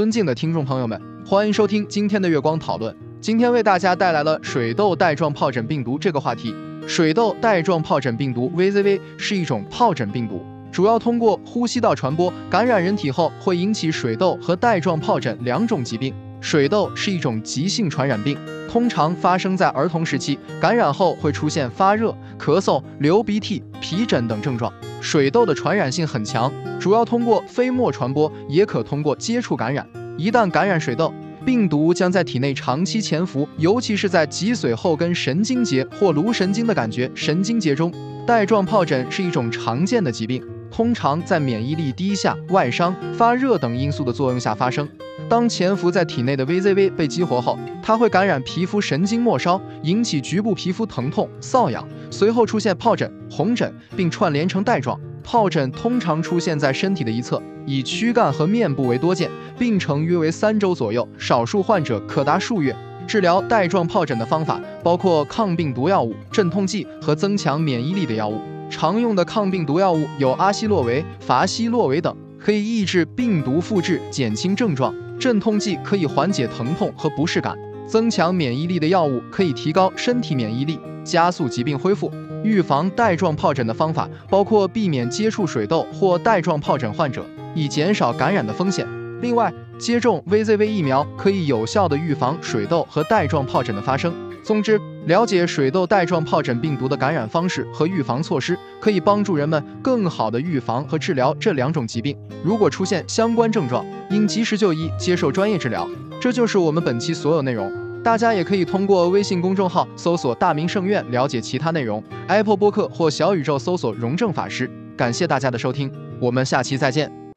尊敬的听众朋友们，欢迎收听今天的月光讨论。今天为大家带来了水痘带状疱疹病毒这个话题。水痘带状疱疹病毒 （VZV） 是一种疱疹病毒，主要通过呼吸道传播，感染人体后会引起水痘和带状疱疹两种疾病。水痘是一种急性传染病，通常发生在儿童时期，感染后会出现发热、咳嗽、流鼻涕、皮疹等症状。水痘的传染性很强，主要通过飞沫传播，也可通过接触感染。一旦感染水痘，病毒将在体内长期潜伏，尤其是在脊髓后根神经节或颅神经的感觉神经节中。带状疱疹是一种常见的疾病，通常在免疫力低下、外伤、发热等因素的作用下发生。当潜伏在体内的 VZV 被激活后，它会感染皮肤神经末梢，引起局部皮肤疼痛、瘙痒，随后出现疱疹、红疹，并串联成带状。疱疹通常出现在身体的一侧，以躯干和面部为多见，病程约为三周左右，少数患者可达数月。治疗带状疱疹的方法包括抗病毒药物、镇痛剂和增强免疫力的药物。常用的抗病毒药物有阿昔洛韦、伐昔洛韦等，可以抑制病毒复制，减轻症状。镇痛剂可以缓解疼痛和不适感，增强免疫力的药物可以提高身体免疫力，加速疾病恢复。预防带状疱疹的方法包括避免接触水痘或带状疱疹患者，以减少感染的风险。另外，接种 VZV 疫苗可以有效地预防水痘和带状疱疹的发生。总之，了解水痘带状疱疹病毒的感染方式和预防措施，可以帮助人们更好地预防和治疗这两种疾病。如果出现相关症状，应及时就医，接受专业治疗。这就是我们本期所有内容。大家也可以通过微信公众号搜索“大明圣院”了解其他内容，Apple 播客或小宇宙搜索“荣正法师”。感谢大家的收听，我们下期再见。